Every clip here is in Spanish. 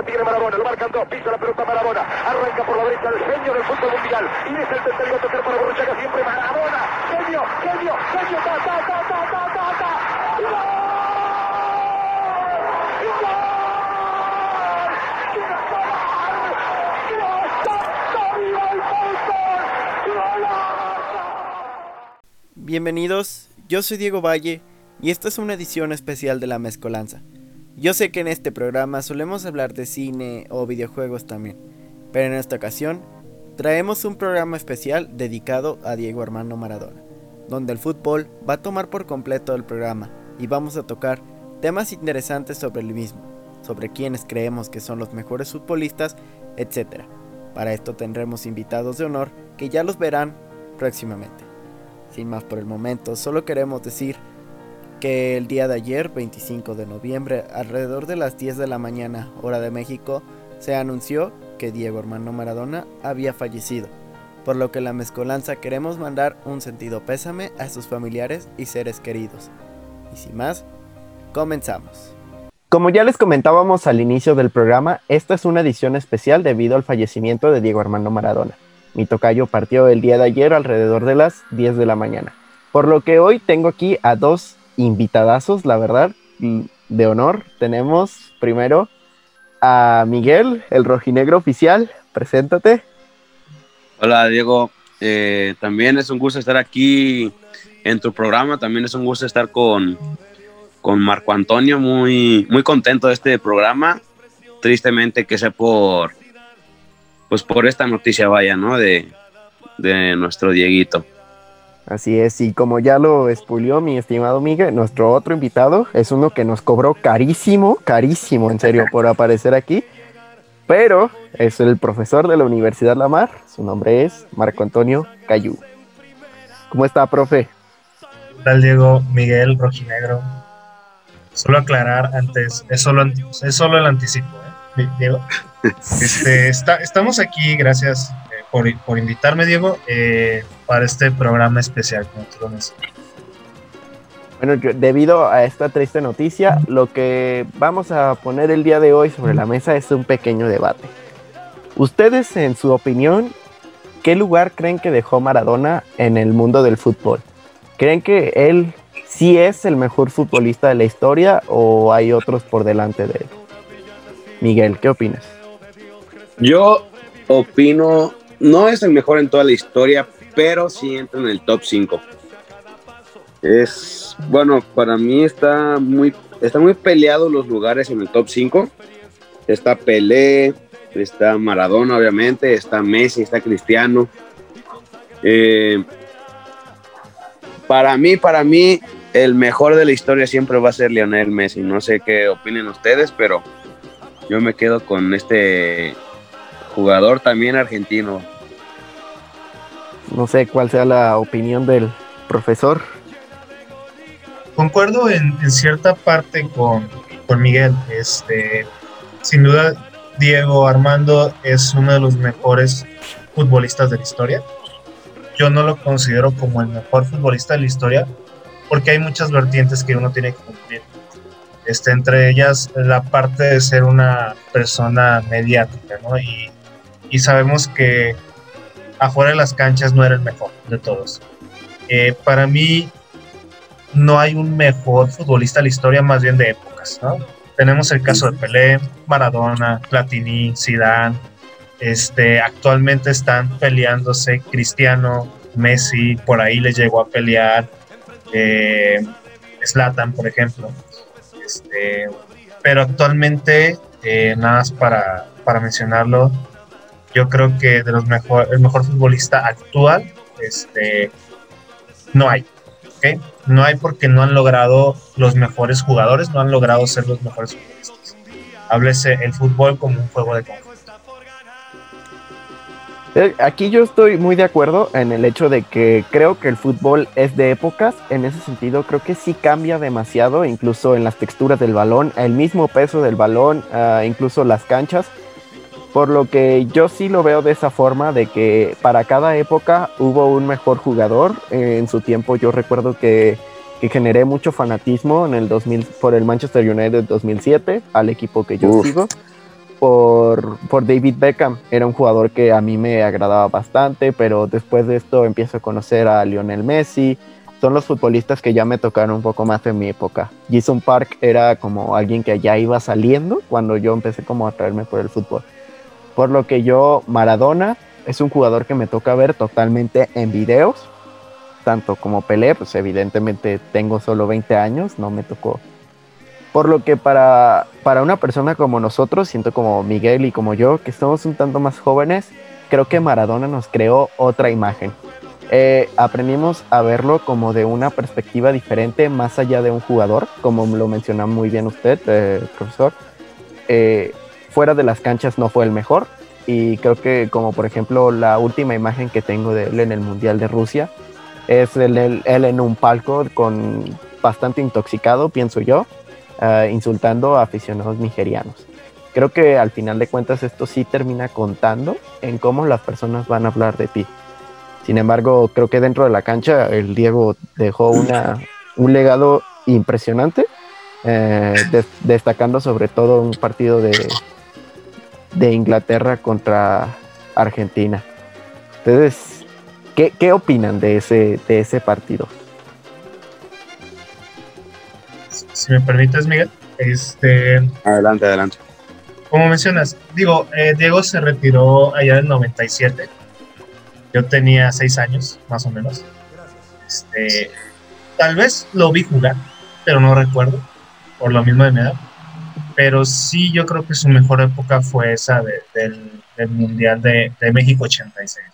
la tiene Marabona, lo marcan dos, pisa la pelota Marabona, arranca por la derecha el genio del fútbol mundial y es el tercero a para Borruchaga siempre Marabona, genio, genio, genio, ta, ta, ta, ta, ta, ta, ta. Bienvenidos, yo soy Diego Valle y esta es una edición especial de La Mezcolanza. Yo sé que en este programa solemos hablar de cine o videojuegos también, pero en esta ocasión traemos un programa especial dedicado a Diego Armando Maradona, donde el fútbol va a tomar por completo el programa y vamos a tocar temas interesantes sobre el mismo, sobre quienes creemos que son los mejores futbolistas, etc. Para esto tendremos invitados de honor que ya los verán próximamente. Sin más por el momento, solo queremos decir que el día de ayer, 25 de noviembre, alrededor de las 10 de la mañana, hora de México, se anunció que Diego Armando Maradona había fallecido, por lo que la mezcolanza queremos mandar un sentido pésame a sus familiares y seres queridos. Y sin más, comenzamos. Como ya les comentábamos al inicio del programa, esta es una edición especial debido al fallecimiento de Diego Armando Maradona. Mi tocayo partió el día de ayer alrededor de las 10 de la mañana. Por lo que hoy tengo aquí a dos invitadazos, la verdad, de honor. Tenemos primero a Miguel, el rojinegro oficial. Preséntate. Hola, Diego. Eh, también es un gusto estar aquí en tu programa. También es un gusto estar con, con Marco Antonio. Muy, muy contento de este programa. Tristemente que sea por, pues por esta noticia, vaya, ¿no? De, de nuestro Dieguito. Así es, y como ya lo expulió mi estimado Miguel, nuestro otro invitado es uno que nos cobró carísimo, carísimo, en serio, por aparecer aquí, pero es el profesor de la Universidad Lamar, su nombre es Marco Antonio Cayú. ¿Cómo está, profe? ¿Qué tal, Diego? Miguel Rojinegro. Solo aclarar antes, es solo, es solo el anticipo, ¿eh? Diego. Este, está, estamos aquí, gracias por, invitarme, Diego, eh, para este programa especial, como tú lo Bueno, debido a esta triste noticia, lo que vamos a poner el día de hoy sobre la mesa es un pequeño debate. Ustedes, en su opinión, ¿qué lugar creen que dejó Maradona en el mundo del fútbol? ¿Creen que él sí es el mejor futbolista de la historia o hay otros por delante de él? Miguel, ¿qué opinas? Yo opino no es el mejor en toda la historia, pero sí entra en el top 5. Es, bueno, para mí está muy, está muy peleado los lugares en el top 5. Está Pelé, está Maradona, obviamente, está Messi, está Cristiano. Eh, para mí, para mí, el mejor de la historia siempre va a ser Lionel Messi. No sé qué opinen ustedes, pero yo me quedo con este jugador también argentino. No sé cuál sea la opinión del profesor. Concuerdo en, cierta parte con, con, Miguel. Este, sin duda, Diego Armando es uno de los mejores futbolistas de la historia. Yo no lo considero como el mejor futbolista de la historia porque hay muchas vertientes que uno tiene que cumplir. Este, entre ellas la parte de ser una persona mediática, ¿no? Y y sabemos que afuera de las canchas no era el mejor de todos. Eh, para mí no hay un mejor futbolista de la historia, más bien de épocas. Tenemos el caso de Pelé, Maradona, Platini, Zidane. Este, actualmente están peleándose Cristiano, Messi, por ahí le llegó a pelear eh, Zlatan, por ejemplo. Este, pero actualmente, eh, nada más para, para mencionarlo, yo creo que de los mejor, el mejor futbolista actual, este, no hay. ¿okay? No hay porque no han logrado los mejores jugadores, no han logrado ser los mejores futbolistas. Háblese el fútbol como un juego de conjunto. Eh, aquí yo estoy muy de acuerdo en el hecho de que creo que el fútbol es de épocas. En ese sentido, creo que sí cambia demasiado, incluso en las texturas del balón, el mismo peso del balón, ah, incluso las canchas. Por lo que yo sí lo veo de esa forma, de que para cada época hubo un mejor jugador. en su tiempo yo recuerdo que, generé mucho fanatismo en el 2000 por el Manchester United 2007, al equipo que yo sigo. por, por David Beckham. Era un jugador que a mí me agradaba bastante, pero después de esto empiezo a conocer a Lionel Messi. Son los futbolistas que ya me tocaron un poco más en mi época. Jason Park era como alguien que ya iba saliendo cuando yo empecé como a traerme por el fútbol. Por lo que yo, Maradona, es un jugador que me toca ver totalmente en videos, tanto como Pelé, pues evidentemente tengo solo 20 años, no me tocó por lo que para, para una persona como nosotros, siento como Miguel y como yo, que somos un tanto más jóvenes, creo que Maradona nos creó otra imagen. Eh, aprendimos a verlo como de una perspectiva diferente, más allá de un jugador, como lo menciona muy bien usted, eh, profesor. Eh, fuera de las canchas no fue el mejor, y creo que como por ejemplo la última imagen que tengo de él en el Mundial de Rusia, es él en un palco con bastante intoxicado, pienso yo, eh, insultando a aficionados nigerianos. Creo que al final de cuentas esto sí termina contando en cómo las personas van a hablar de ti. Sin embargo, creo que dentro de la cancha el Diego dejó una, un legado impresionante, eh, destacando sobre todo un partido de, de Inglaterra contra Argentina. Ustedes, ¿qué, qué opinan de ese, de ese partido? si me permites, Miguel. Este, adelante, adelante. Como mencionas, digo, eh, Diego se retiró allá en 97. Yo tenía seis años, más o menos. Este, tal vez lo vi jugar, pero no recuerdo, por lo mismo de mi edad. Pero sí, yo creo que su mejor época fue esa del, Mundial de, México 86.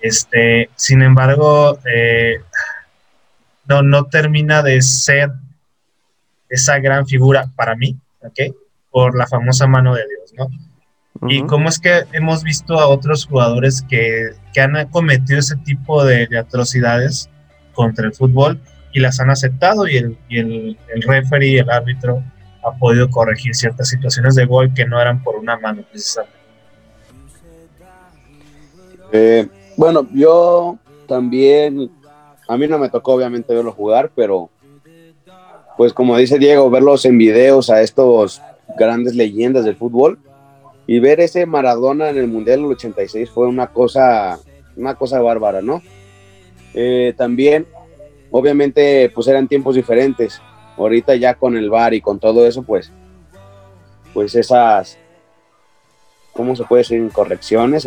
Este, sin embargo, eh, no, no termina de ser esa gran figura para mí, ¿ok? Por la famosa mano de Dios, ¿no? Y cómo es que hemos visto a otros jugadores que, que han cometido ese tipo de, atrocidades contra el fútbol y las han aceptado y el, y el, el referee, el árbitro, ha podido corregir ciertas situaciones de gol que no eran por una mano precisamente. Eh, bueno, yo también, a mí no me tocó obviamente verlo jugar, pero pues como dice Diego, verlos en videos a estos grandes leyendas del fútbol y ver ese Maradona en el Mundial del 86 fue una cosa, una cosa bárbara, ¿no? Eh, también, obviamente, pues eran tiempos diferentes. Ahorita ya con el bar y con todo eso, pues, pues esas, ¿cómo se puede decir? Incorrecciones,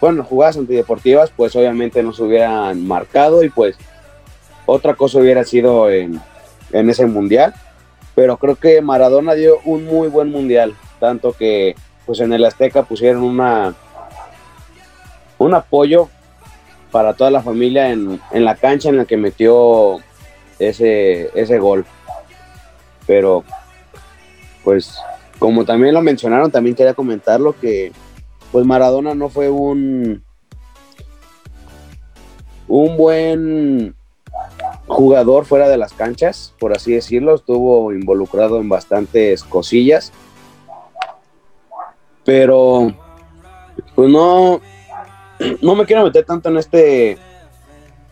bueno, jugadas antideportivas, pues obviamente no se hubieran marcado y pues otra cosa hubiera sido en, ese mundial, pero creo que Maradona dio un muy buen mundial, tanto que pues en el Azteca pusieron una un apoyo para toda la familia en, la cancha en la que metió ese, ese gol. Pero, pues, como también lo mencionaron, también quería comentarlo que, pues, Maradona no fue un, un buen jugador fuera de las canchas, por así decirlo, estuvo involucrado en bastantes cosillas, pero pues no, no me quiero meter tanto en este,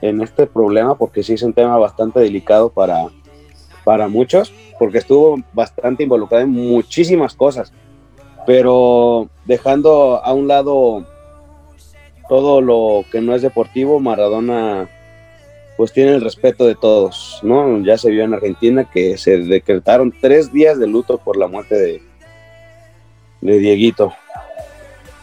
en este problema porque sí es un tema bastante delicado para, para muchos, porque estuvo bastante involucrado en muchísimas cosas, pero dejando a un lado todo lo que no es deportivo, Maradona pues tiene el respeto de todos, ¿no? Ya se vio en Argentina que se decretaron tres días de luto por la muerte de, de Dieguito.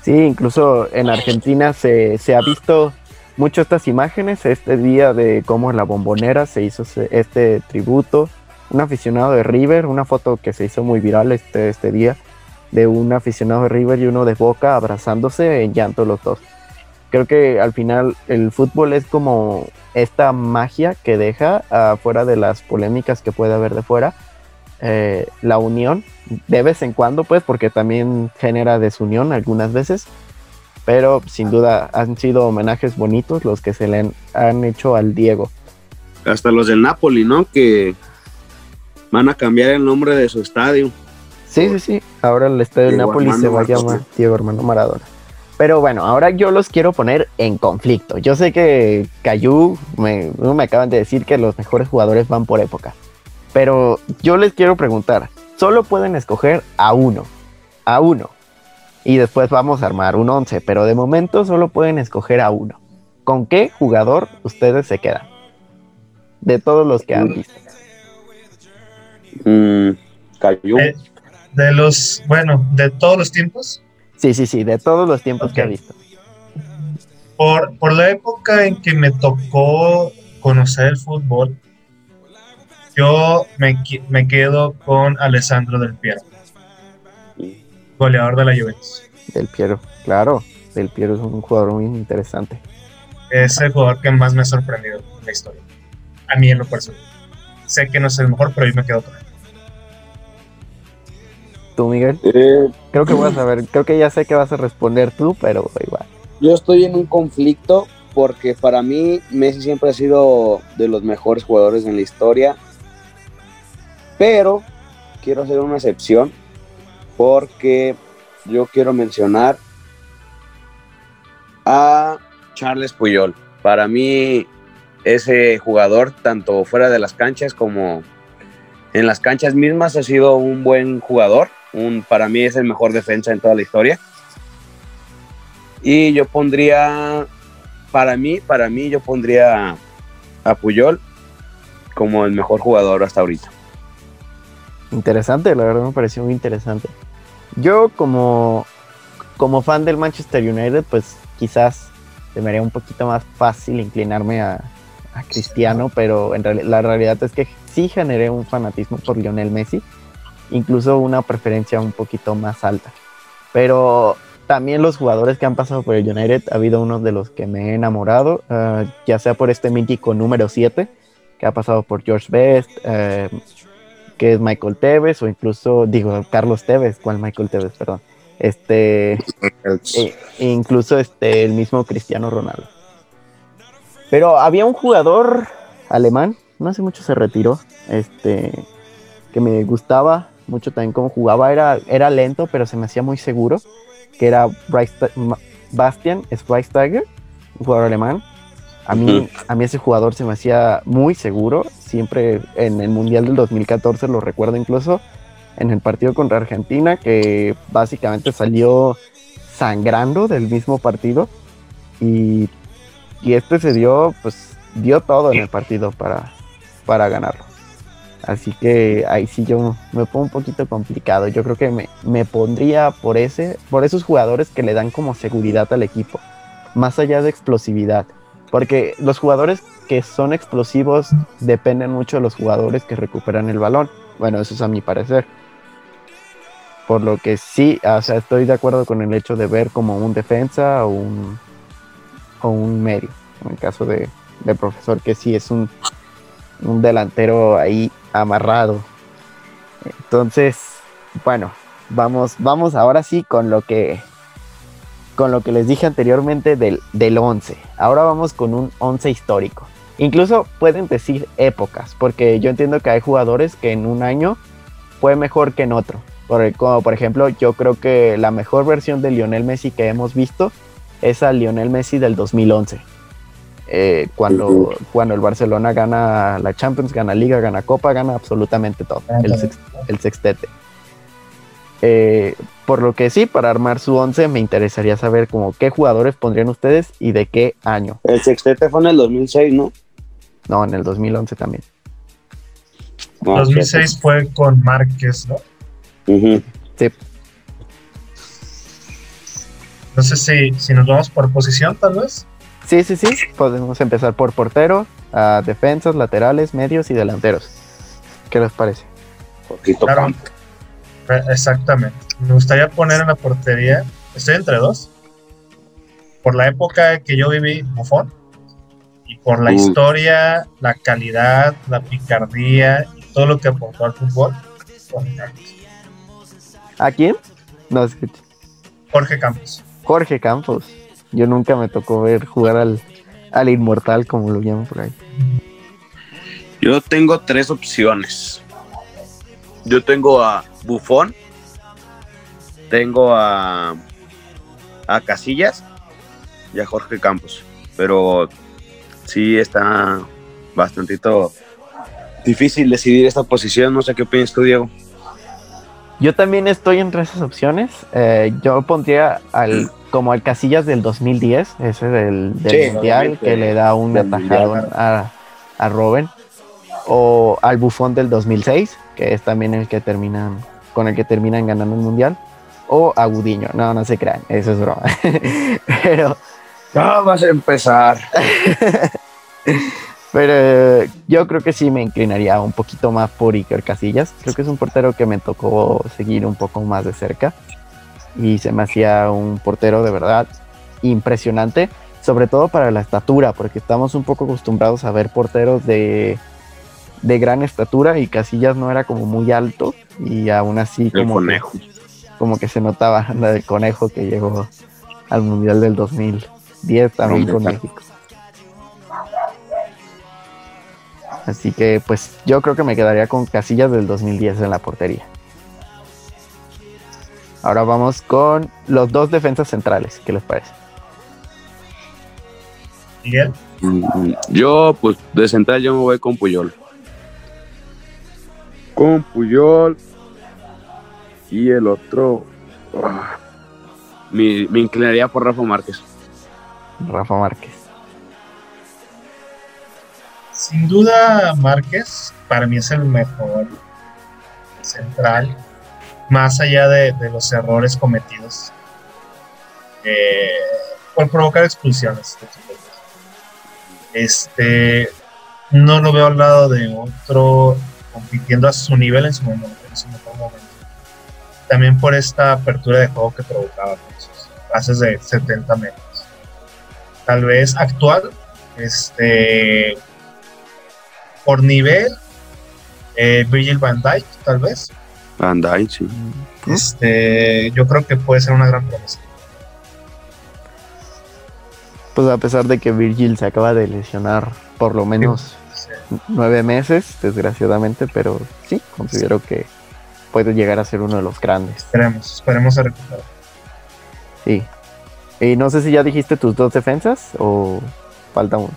Sí, incluso en Argentina se, ha visto mucho estas imágenes, este día de cómo en la bombonera se hizo este tributo, un aficionado de River, una foto que se hizo muy viral este, este día, de un aficionado de River y uno de Boca abrazándose en llanto los dos creo que al final el fútbol es como esta magia que deja fuera de las polémicas que puede haber de fuera. Eh, la unión de vez en cuando pues porque también genera desunión algunas veces pero sin duda han sido homenajes bonitos los que se le han, hecho al Diego hasta los del Napoli no que van a cambiar el nombre de su estadio sí sí sí ahora el estadio del Napoli se va a llamar Diego Hermano Maradona pero bueno, ahora yo los quiero poner en conflicto. Yo sé que Cayu me, me acaban de decir que los mejores jugadores van por época. Pero yo les quiero preguntar, solo pueden escoger a uno a uno. Y después vamos a armar un 11, pero de momento solo pueden escoger a uno. ¿Con qué jugador ustedes se quedan? De todos los que han visto. Mm. Eh, de los, bueno, de todos los tiempos, Sí, sí, sí, de todos los tiempos que ha visto. por, por la época en que me tocó conocer el fútbol, yo me, me quedo con Alessandro Del Piero, goleador de la Juventus. Del Piero, claro. Del Piero es un jugador muy interesante. Es el jugador que más me ha sorprendido en la historia. A mí en lo personal. Sé que no es el mejor, pero yo me quedo con él. ¿Tú, Miguel? Eh, Creo que vas a ver, creo que ya sé que vas a responder tú, pero igual. yo estoy en un conflicto porque para mí Messi siempre ha sido de los mejores jugadores en la historia. Pero quiero hacer una excepción porque yo quiero mencionar a Charles Puyol. Para mí, ese jugador, tanto fuera de las canchas como en las canchas mismas, ha sido un buen jugador. Un, para mí es el mejor defensa en toda la historia. Y yo pondría, para mí, para mí, yo pondría a Puyol como el mejor jugador hasta ahorita. Interesante, la verdad me pareció muy interesante. Yo como, como fan del Manchester United, pues quizás se me un poquito más fácil inclinarme a, Cristiano, pero en la realidad es que sí generé un fanatismo por Lionel Messi, incluso una preferencia un poquito más alta. Pero también los jugadores que han pasado por el United, ha habido uno de los que me he enamorado, ah, ya sea por este mítico número 7, que ha pasado por George Best, eh, que es Michael Tevez, o incluso, digo, Carlos Tevez, ¿cuál Michael Tevez? Perdón. Este, e- incluso este, el mismo Cristiano Ronaldo. Pero había un jugador alemán, no hace mucho se retiró, este, que me gustaba mucho también cómo jugaba, era, era lento, pero se me hacía muy seguro, que era Bryce- Bastian Schweinsteiger, un jugador alemán. A mí, a mí ese jugador se me hacía muy seguro, siempre en el Mundial del 2014 lo recuerdo incluso, en el partido contra Argentina, que básicamente salió sangrando del mismo partido y, y este se dio, pues dio todo en el partido para, para ganarlo. Así que ahí sí yo me pongo un poquito complicado. Yo creo que me, me pondría por ese, por esos jugadores que le dan como seguridad al equipo, más allá de explosividad. Porque los jugadores que son explosivos dependen mucho de los jugadores que recuperan el balón. Bueno, eso es a mi parecer. Por lo que sí, o sea, estoy de acuerdo con el hecho de ver como un defensa o un, o un medio. En el caso de, de profesor, que sí es un, un delantero ahí amarrado. Entonces, bueno, vamos, vamos ahora sí con lo que con lo que les dije anteriormente del, del 11. Ahora vamos con un 11 histórico. Incluso pueden decir épocas, porque yo entiendo que hay jugadores que en un año fue mejor que en otro. Por, como por ejemplo, yo creo que la mejor versión de Lionel Messi que hemos visto es al Lionel Messi del 2011. Eh, cuando, cuando el Barcelona gana la Champions, gana Liga, gana Copa, gana absolutamente todo. El sextete. Eh, por lo que sí, para armar su 11 me interesaría saber como qué jugadores pondrían ustedes y de qué año. el sextete fue en el 2006, ¿no? No, en el 2011 también. No, 2006 fue con Márquez, ¿no? Ujú. Sí, No sé si, si nos vamos por posición, tal vez. sí, sí, sí. Podemos empezar por portero, a defensas, laterales, medios y delanteros. ¿Qué les parece? Poquito Claro. campo. Eh, Exactamente. Me gustaría poner en la portería. Estoy entre dos. Por la época que yo viví, Bufón. Y por la historia, la calidad, la picardía y todo lo que aportó al fútbol. Jorge Campos. ¿A quién? No escuché. Jorge Campos. Jorge Campos. Yo nunca me tocó ver jugar al, al inmortal, como lo llaman por ahí. Yo tengo tres opciones. Yo tengo a Bufón, tengo a, a Casillas y a Jorge Campos. Pero sí está bastantito difícil decidir esta posición. No sé qué opinas tú, Diego. Yo también estoy entre esas opciones. Eh, yo pondría al como al Casillas del 2010, ese del, del Sí, Mundial, que le da un atajadón Mundial. a, a Robben. O al Bufón del 2006, que es también el que terminan, con el que terminan ganando el Mundial. O a Gudiño. No, no se crean, eso es broma. Pero Ya vas a empezar. Pero eh, yo creo que sí me inclinaría un poquito más por Iker Casillas. Creo que es un portero que me tocó seguir un poco más de cerca. Y se me hacía un portero de verdad impresionante. Sobre todo para la estatura, porque estamos un poco acostumbrados a ver porteros de, de gran estatura y Casillas no era como muy alto. Y aún así El como, que, conejo. como que se notaba la del conejo que llegó al Mundial del 2010 también con. México. Así que pues yo creo que me quedaría con Casillas del 2010 en la portería. Ahora vamos con los dos defensas centrales. ¿Qué les parece? Miguel, Mm, Yo, pues, de central yo me voy con Puyol. Con Puyol. Y el otro. ah, me, me inclinaría por Rafa Márquez. Rafa Márquez. sin duda Márquez para mí es el mejor central, más allá de, de los errores cometidos eh, por provocar expulsiones. Este, no lo veo al lado de otro compitiendo a su nivel en su momento, en su mejor momento. También por esta apertura de juego que provocaba con sus pases de 70 metros. Tal vez actual, este, por nivel, eh, Virgil van Dijk, tal vez. Van Dijk, sí. Este, yo creo que puede ser una gran promesa. Pues a pesar de que Virgil se acaba de lesionar por lo menos Sí. Nueve meses, desgraciadamente, pero sí, considero que puede llegar a ser uno de los grandes. Esperemos, esperemos a recuperar. Sí. Y no sé si ya dijiste tus dos defensas o falta uno.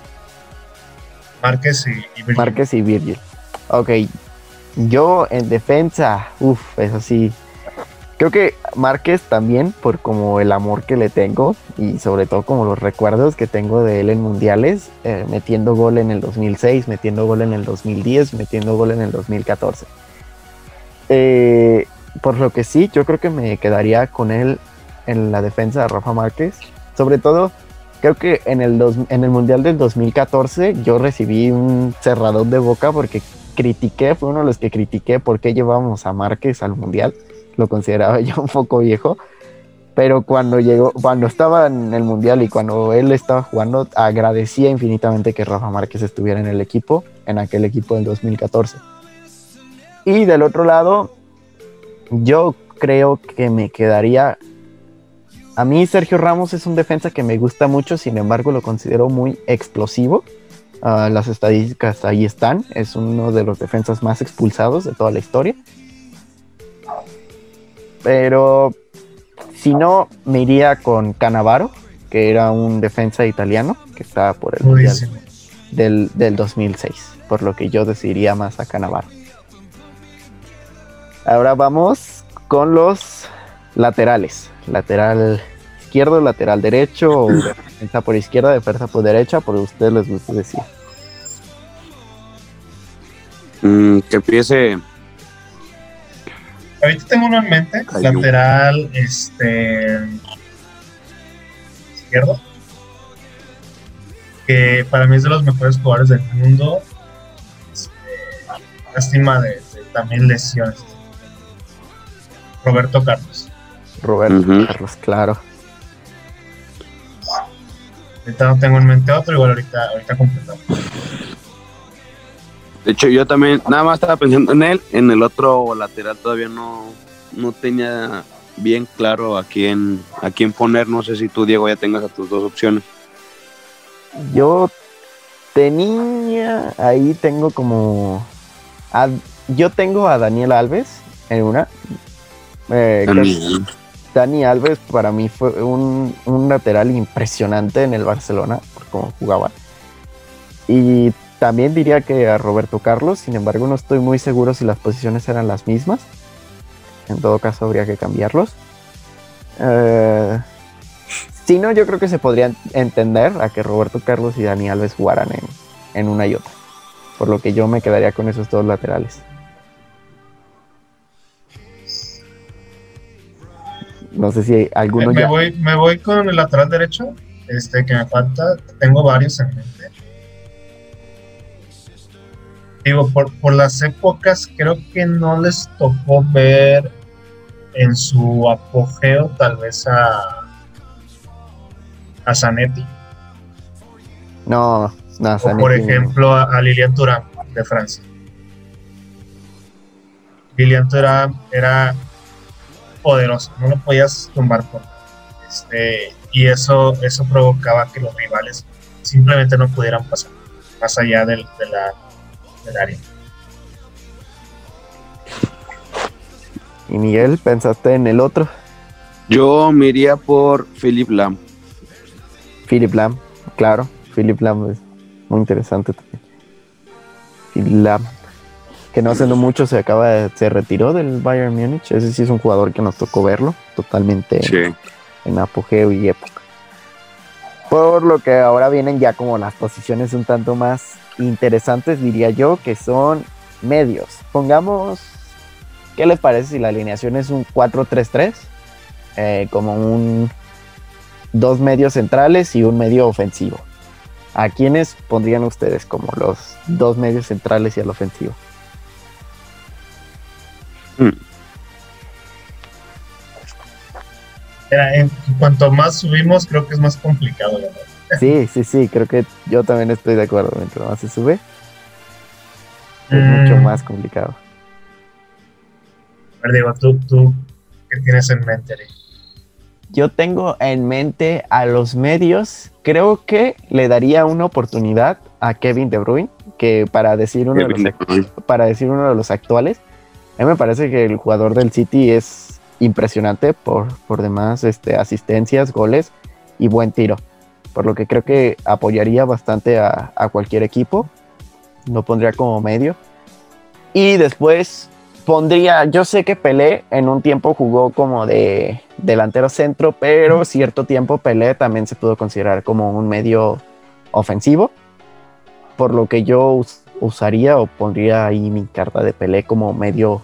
Márquez y, y Virgil. Márquez y Virgil. Ok. Yo en defensa, uff, eso sí. Creo que Márquez también, por como el amor que le tengo y sobre todo como los recuerdos que tengo de él en mundiales, eh, metiendo gol en el 2006, metiendo gol en el 2010, metiendo gol en el 2014. Eh, por lo que sí, yo creo que me quedaría con él en la defensa de Rafa Márquez. Sobre todo, creo que en el, dos- en el Mundial del 2014 yo recibí un cerradón de boca porque critiqué, fue uno de los que critiqué por qué llevábamos a Márquez al Mundial. Lo consideraba yo un poco viejo. Pero cuando llegó, cuando estaba en el Mundial y cuando él estaba jugando, agradecía infinitamente que Rafa Márquez estuviera en el equipo, en aquel equipo del 2014. Y del otro lado, yo creo que me quedaría. A mí Sergio Ramos es un defensa que me gusta mucho, sin embargo lo considero muy explosivo. Ah, las estadísticas ahí están, es uno de los defensas más expulsados de toda la historia. Pero si no, me iría con Canavaro, que era un defensa italiano que estaba por el Mundial del, del 2006, por lo que yo decidiría más a Canavaro. Ahora vamos con los laterales. Lateral izquierdo, lateral derecho, o defensa por izquierda, defensa por derecha, por ustedes les gusta decir. Mm, que empiece. Ahorita tengo uno en mente, lateral este izquierdo, que para mí es de los mejores jugadores del mundo. Este, lástima de, de también lesiones. Roberto Carlos. Roberto. Carlos, claro. Ahorita no tengo en mente otro, igual ahorita, ahorita completamos. De hecho, yo también, nada más estaba pensando en él. En el otro lateral todavía no, no tenía bien claro a quién, a quién poner. No sé si tú, Diego, ya tengas a tus dos opciones. Yo tenía, ahí tengo como, a- yo tengo a Daniel Alves en una. Eh, Daniel. Dani Alves para mí fue un, un lateral impresionante en el Barcelona por cómo jugaba. Y también diría que a Roberto Carlos, sin embargo no estoy muy seguro si las posiciones eran las mismas. En todo caso, habría que cambiarlos. Eh, si no, yo creo que se podría entender a que Roberto Carlos y Dani Alves jugaran en, en una y otra. Por lo que yo me quedaría con esos dos laterales. No sé si alguno me, ya... voy, me voy con el lateral derecho, este que me falta. Tengo varios en mente. Digo, por, por las épocas, creo que no les tocó ver en su apogeo tal vez a, a Zanetti. No, no, O Zanetti por ejemplo a, a Lilian Thuram de Francia. Lilian Thuram era poderoso, no lo podías tumbar por nada. este, y eso, eso provocaba que los rivales simplemente no pudieran pasar más allá del, de la, del área. Y Miguel, ¿pensaste en el otro? Yo me iría por Philip Lam. Philip Lam, claro. Philip Lam es muy interesante también. Philip Lam, que no hace no mucho se acaba de, se retiró del Bayern Múnich. Ese sí es un jugador que nos tocó verlo totalmente Sí. en apogeo y época. Por lo que ahora vienen ya como las posiciones un tanto más interesantes, diría yo, que son medios. Pongamos, ¿qué les parece si la alineación es un 4-3-3? Eh, como un dos medios centrales y un medio ofensivo. ¿A quiénes pondrían ustedes como los dos medios centrales y el ofensivo? Era, en cuanto más subimos, creo que es más complicado. verdad. Sí, sí, sí, creo que yo también estoy de acuerdo. Mientras más se sube, es Mm. mucho más complicado. A ver, digo, tú, tú, ¿qué tienes en mente? Yo tengo en mente a los medios, creo que le daría una oportunidad a Kevin De Bruyne, que para decir uno, de los, Kevin De Bruyne. para decir uno de los actuales, a mí me parece que el jugador del City es impresionante por, por demás este, asistencias, goles y buen tiro. Por lo que creo que apoyaría bastante a, cualquier equipo. Lo pondría como medio. Y después pondría, yo sé que Pelé en un tiempo jugó como de delantero centro, pero cierto tiempo Pelé también se pudo considerar como un medio ofensivo. Por lo que yo us- usaría o pondría ahí mi carta de Pelé como medio,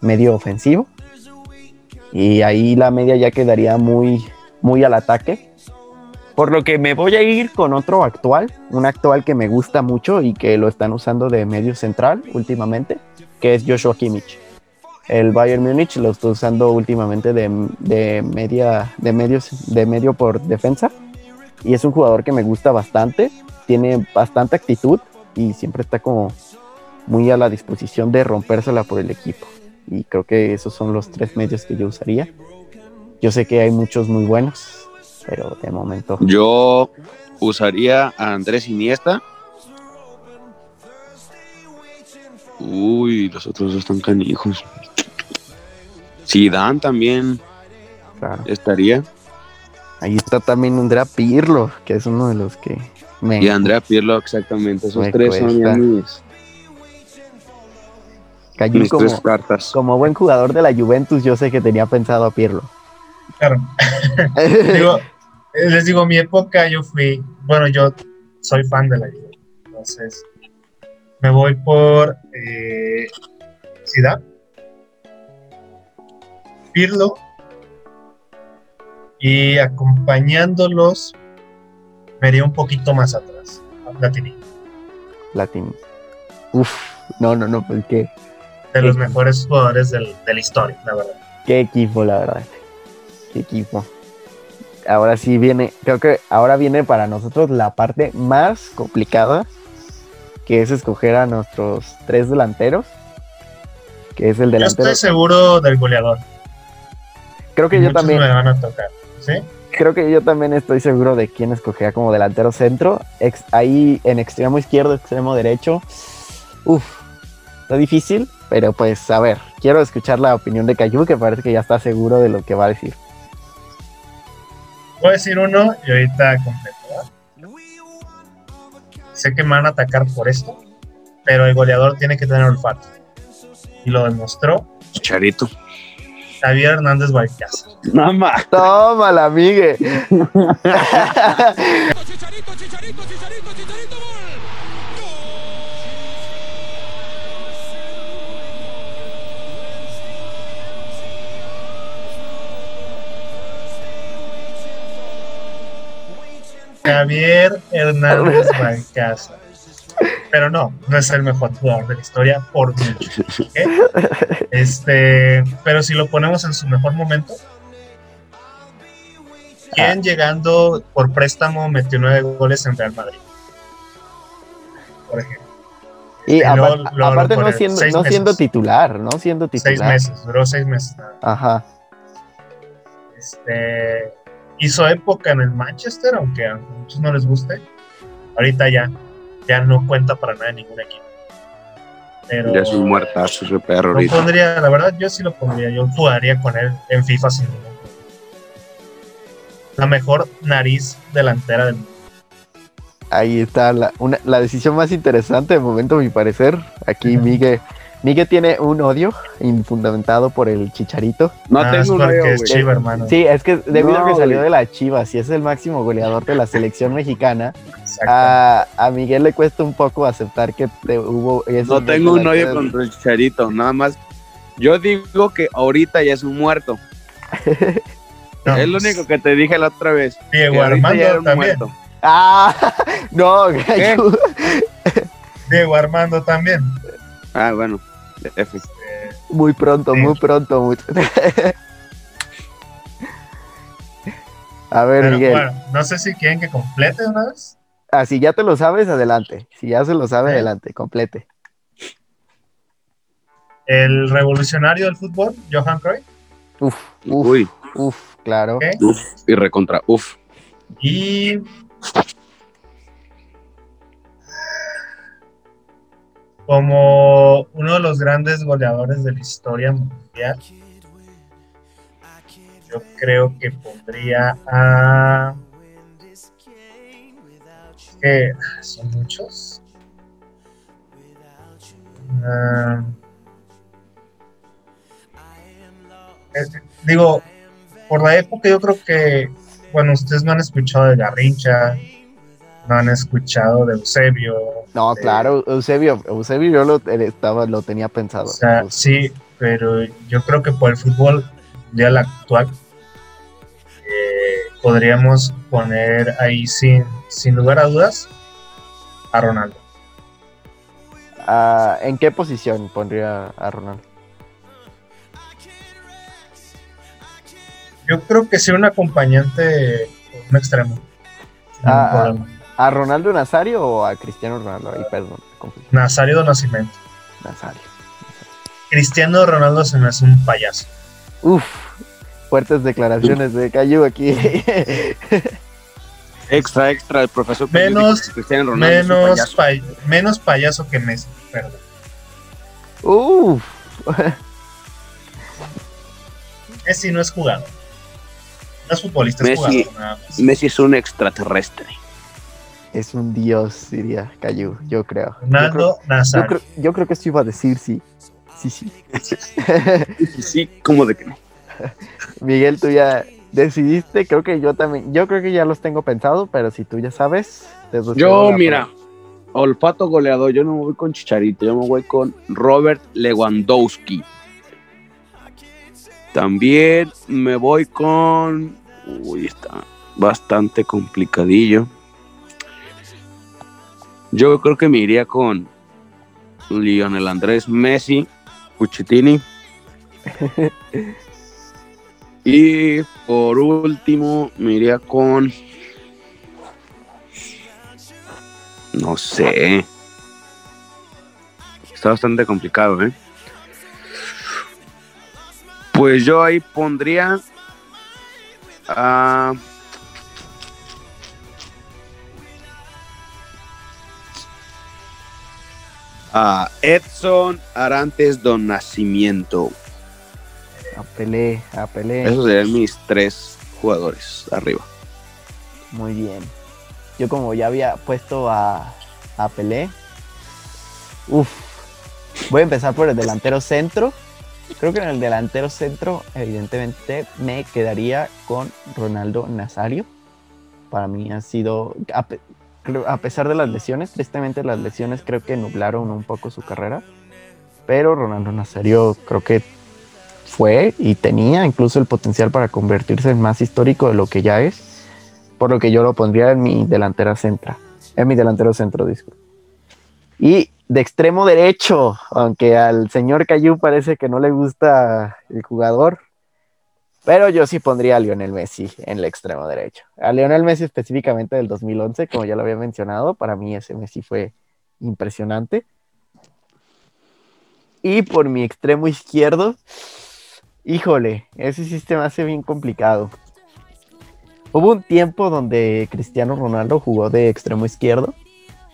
medio ofensivo. Y ahí la media ya quedaría muy, muy al ataque. Por lo que me voy a ir con otro actual, un actual que me gusta mucho y que lo están usando de medio central últimamente, que es Joshua Kimmich. El Bayern Múnich lo está usando últimamente de, de media, de, medios, de medio por defensa. Y es un jugador que me gusta bastante, tiene bastante actitud y siempre está como muy a la disposición de rompérsela por el equipo. Y creo que esos son los tres medios que yo usaría. Yo sé que hay muchos muy buenos, pero de momento Yo usaría a Andrés Iniesta. Uy, los otros dos están canijos. Zidane también claro. estaría. Ahí está también Andrea Pirlo, que es uno de los que me Y Andrea Pirlo, exactamente. Esos tres son mis, cayó mis como, tres cartas. como buen jugador de la Juventus. Yo sé que tenía pensado a Pirlo. Claro. Digo, les digo, mi época yo fui, bueno, yo soy fan de la Juve, entonces me voy por eh, Zidane, Pirlo y acompañándolos me iría un poquito más atrás, a Platini, Platini. Uf, no, no, no, pues qué, de los mejores jugadores del- de la historia, la verdad. qué equipo, la verdad. Qué equipo. Ahora sí viene, creo que ahora viene para nosotros la parte más complicada, que es escoger a nuestros tres delanteros, que es el Yo delantero. estoy seguro del goleador. Creo que yo también. me van a tocar, ¿sí? creo que yo también estoy seguro de quién escogería como delantero centro. Ex- ahí en extremo izquierdo, extremo derecho. Uf, está difícil, pero pues a ver, quiero escuchar la opinión de Cayu, que parece que ya está seguro de lo que va a decir. Voy a decir uno y ahorita completo. ¿verdad? Sé que me van a atacar por esto, pero el goleador tiene que tener olfato. Y lo demostró Charito. Javier Hernández Valcázar. Nada más. Toma la migue. Javier Hernández Valcázar. Pero no, no es el mejor jugador de la historia por mucho. Este, pero si lo ponemos en su mejor momento, ¿quién llegando por préstamo metió nueve goles en Real Madrid? Por ejemplo. Y luego- luego aparte no siendo, seis no siendo titular, no siendo Seis titular. meses, duró seis meses. Ajá. Este, hizo época en el Manchester, aunque a muchos no les guste. Ahorita ya, ya no cuenta para nada en ningún equipo. Pero Ya es un muertazo ese perro Lo ahorita. pondría, la verdad, yo sí lo pondría. Yo jugaría con él en FIFA sin ningún problema. La mejor nariz delantera del mundo. Ahí está la, una- la decisión más interesante de momento, a mi parecer. Aquí Miguel, Miguel tiene un odio infundamentado por el chicharito. No Nada más tengo un porque hoyo, es chiva, hermano. Sí, es que debido a No, que salió güey. de la Chivas y es el máximo goleador de la selección mexicana, a, a Miguel le cuesta un poco aceptar que te- hubo... esos No tengo un odio contra el Chicharito, nada más. Yo digo que ahorita ya es un muerto. No, es lo único que te dije la otra vez. Diego Armando un también. muerto. Ah, no. Diego Armando también. Ah, bueno. F. muy pronto, Sí. muy pronto. muy- a ver, Pero Miguel. bueno, no sé si quieren que complete de una vez. Ah, si ya te lo sabes, adelante. Si ya se lo sabe, Sí. adelante, complete. El revolucionario del fútbol, Johan Cruyff. Uf, uf, Uy, uf, claro. Uf, y recontra, uf. Y. Como uno de los grandes goleadores de la historia mundial, yo creo que pondría a. que son muchos. Ah, digo, por la época yo creo que, bueno, ustedes no han escuchado de Garrincha, no han escuchado de Eusebio. No, de- claro, Eusebio, Eusebio yo lo, estaba, lo tenía pensado. O sea, Pues, sí, pero yo creo que por el fútbol ya el actual eh, podríamos poner ahí sin, sin lugar a dudas a Ronaldo. ah, ¿En qué posición pondría a Ronaldo? Yo creo que sí un acompañante un extremo. Ah, problema. ¿A Ronaldo Nazario o a Cristiano Ronaldo? Ahí, perdón, confundí. Nazario de Nacimiento. Nazario. Cristiano Ronaldo se me hace un payaso. Uf, fuertes declaraciones de Cayu aquí. Extra, extra, el profesor. Menos- Cristiano Ronaldo es un Menos, payaso. pay- menos payaso que Messi, perdón. Uf, Messi no es jugador. No es futbolista, es Messi- jugador nada más. Messi es un extraterrestre. Es un dios, diría Cayu, yo creo. Yo creo, yo, creo, yo creo que esto iba a decir sí. Sí, sí. Sí, sí, como de que no. Miguel, tú ya decidiste, creo que yo también, yo creo que ya los tengo pensado, pero si tú ya sabes, Yo, mira, olfato goleador, yo no me voy con Chicharito, yo me voy con Robert Lewandowski. También me voy con. Uy, está bastante complicadillo. Yo creo que me iría con Lionel Andrés Messi, Puchetini. y por último, me iría con. No sé. Está bastante complicado, ¿eh? Pues yo ahí pondría a. a Edson Arantes Don Nacimiento. A Pelé, a Pelé. Esos serían mis tres jugadores arriba. Muy bien. Yo como ya había puesto a, a Pelé. Uf. Voy a empezar por el delantero centro. creo que en el delantero centro, evidentemente, me quedaría con Ronaldo Nazario. Para mí ha sido, a, pesar de las lesiones, tristemente las lesiones creo que nublaron un poco su carrera. Pero Ronaldo Nazario creo que fue y tenía incluso el potencial para convertirse en más histórico de lo que ya es. Por lo que yo lo pondría en mi delantera centra. En mi delantero centro, disculpe. Y de extremo derecho, aunque al señor Cayu parece que no le gusta el jugador, pero yo sí pondría a Lionel Messi en el extremo derecho. A Lionel Messi específicamente del 2011, como ya lo había mencionado, para mí ese Messi fue impresionante. Y por mi extremo izquierdo, híjole, ese sistema hace bien complicado. Hubo un tiempo donde Cristiano Ronaldo jugó de extremo izquierdo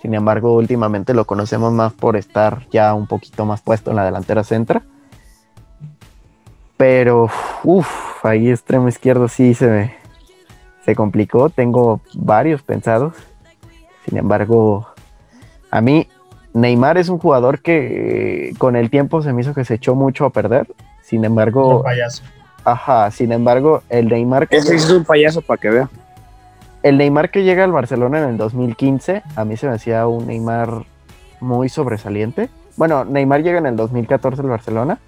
sin embargo, últimamente lo conocemos más por estar ya un poquito más puesto en la delantera centra. Pero, uff, ahí extremo izquierdo sí se, se complicó. Tengo varios pensados. Sin embargo, a mí Neymar es un jugador que eh, con el tiempo se me hizo que se echó mucho a perder. Sin embargo... Un payaso. Ajá, sin embargo, el Neymar... Que Ese es un payaso para que vea el Neymar que llega al Barcelona en el 2015, a mí se me hacía un Neymar muy sobresaliente. Bueno, Neymar llega en el 2014 al Barcelona,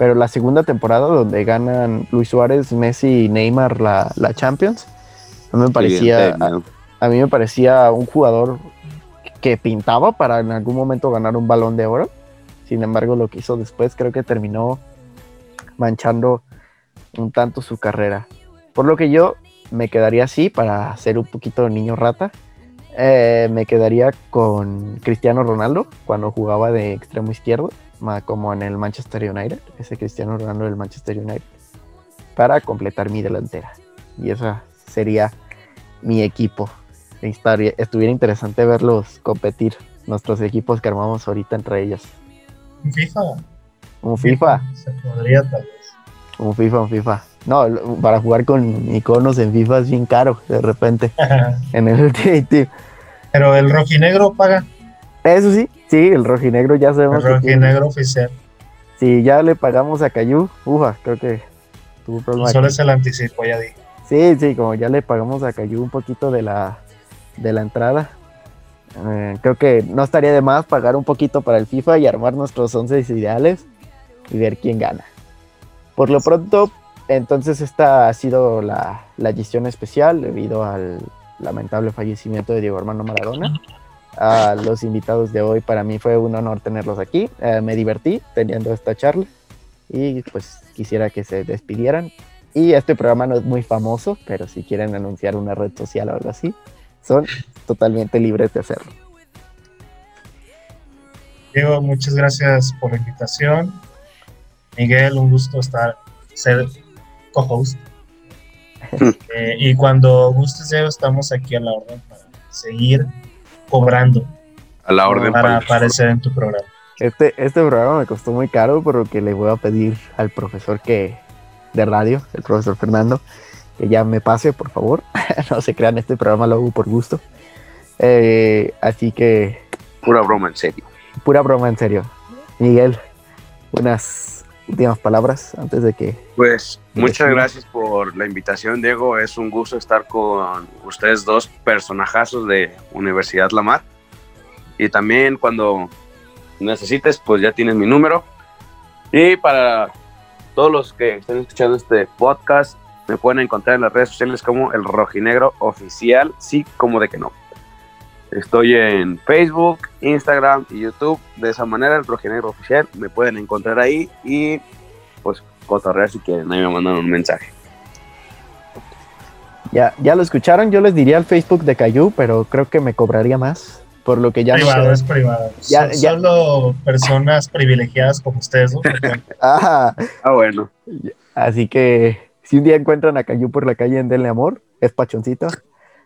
pero la segunda temporada donde ganan Luis Suárez, Messi y Neymar la, Champions, a mí me parecía, a, mí me parecía un jugador que pintaba para en algún momento ganar un balón de oro. Sin embargo, lo que hizo después creo que terminó manchando un tanto su carrera. Por lo que yo me quedaría así para ser un poquito niño rata. Eh, me quedaría con Cristiano Ronaldo cuando jugaba de extremo izquierdo, como en el Manchester United, ese Cristiano Ronaldo del Manchester United, para completar mi delantera. Y eso sería mi equipo. estuviera interesante verlos competir, nuestros equipos que armamos ahorita entre ellos. ¿Un FIFA? Un FIFA. Se podría tal vez. Un FIFA, un FIFA. No, para jugar con iconos en FIFA es bien caro, de repente. en el Ultimate Pero el rojinegro paga. Eso sí, sí, el rojinegro ya sabemos. El rojinegro oficial. Si ya le pagamos a Cayu, ufa, creo que tuvo problema. Solo es el anticipo, ya dije. Sí, sí, como ya le pagamos a Cayu un poquito de la, de la entrada. Eh, creo que no estaría de más pagar un poquito para el FIFA y armar nuestros 11 ideales y ver quién gana. Por lo pronto, entonces esta ha sido la, la edición especial debido al lamentable fallecimiento de Diego Armando Maradona. A los invitados de hoy para mí fue un honor tenerlos aquí. Eh, me divertí teniendo esta charla y pues quisiera que se despidieran. Y este programa no es muy famoso, pero si quieren anunciar una red social o algo así, son totalmente libres de hacerlo. Diego, muchas gracias por la invitación. Miguel, un gusto estar, ser co-host. Eh, y cuando gustes, estamos aquí a la orden para seguir cobrando. A la orden para, aparecer en tu programa. Este, este programa me costó muy caro, por lo que le voy a pedir al profesor que de radio, el profesor Fernando, que ya me pase, por favor. no se crean, este programa lo hago por gusto. Eh, así que. Pura broma en serio. Pura broma en serio. Miguel, unas últimas palabras antes de que... Pues muchas gracias por la invitación, Diego. Es un gusto estar con ustedes dos personajazos de Universidad Lamar. Y también cuando necesites, pues ya tienes mi número. Y para todos los que estén escuchando este podcast, me pueden encontrar en las redes sociales como el Rojinegro Oficial, sí como de que no. Estoy en Facebook, Instagram y YouTube. De esa manera, el Rojinegro Oficial me pueden encontrar ahí y pues cotorrear si quieren. Ahí me mandan un mensaje. Ya, ya lo escucharon, yo les diría al Facebook de Cayu, pero creo que me cobraría más. Por lo que ya privado, no es privado. Ya, Solo personas privilegiadas como ustedes, ¿no? ah, ah, bueno. Así que si un día encuentran a Cayu por la calle en Denle Amor, es pachoncito.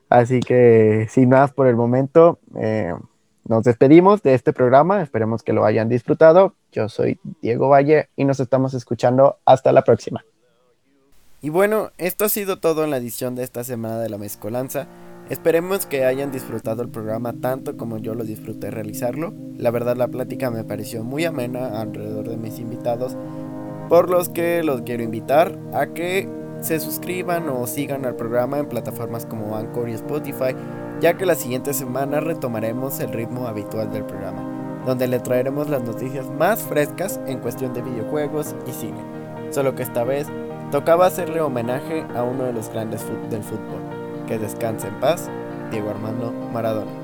Así que sin más por el momento, eh, nos despedimos de este programa. Esperemos que lo hayan disfrutado. Yo soy Diego Valle y nos estamos escuchando hasta la próxima. Y bueno, esto ha sido todo en la edición de esta semana de la mezcolanza. Esperemos que hayan disfrutado el programa tanto como yo lo disfruté realizarlo. La verdad la plática me pareció muy amena alrededor de mis invitados por los que los quiero invitar a que se suscriban o sigan al programa en plataformas como Anchor y Spotify, ya que la siguiente semana retomaremos el ritmo habitual del programa, donde le traeremos las noticias más frescas en cuestión de videojuegos y cine. Solo que esta vez tocaba hacerle homenaje a uno de los grandes del fútbol. Que descanse en paz, Diego Armando Maradona.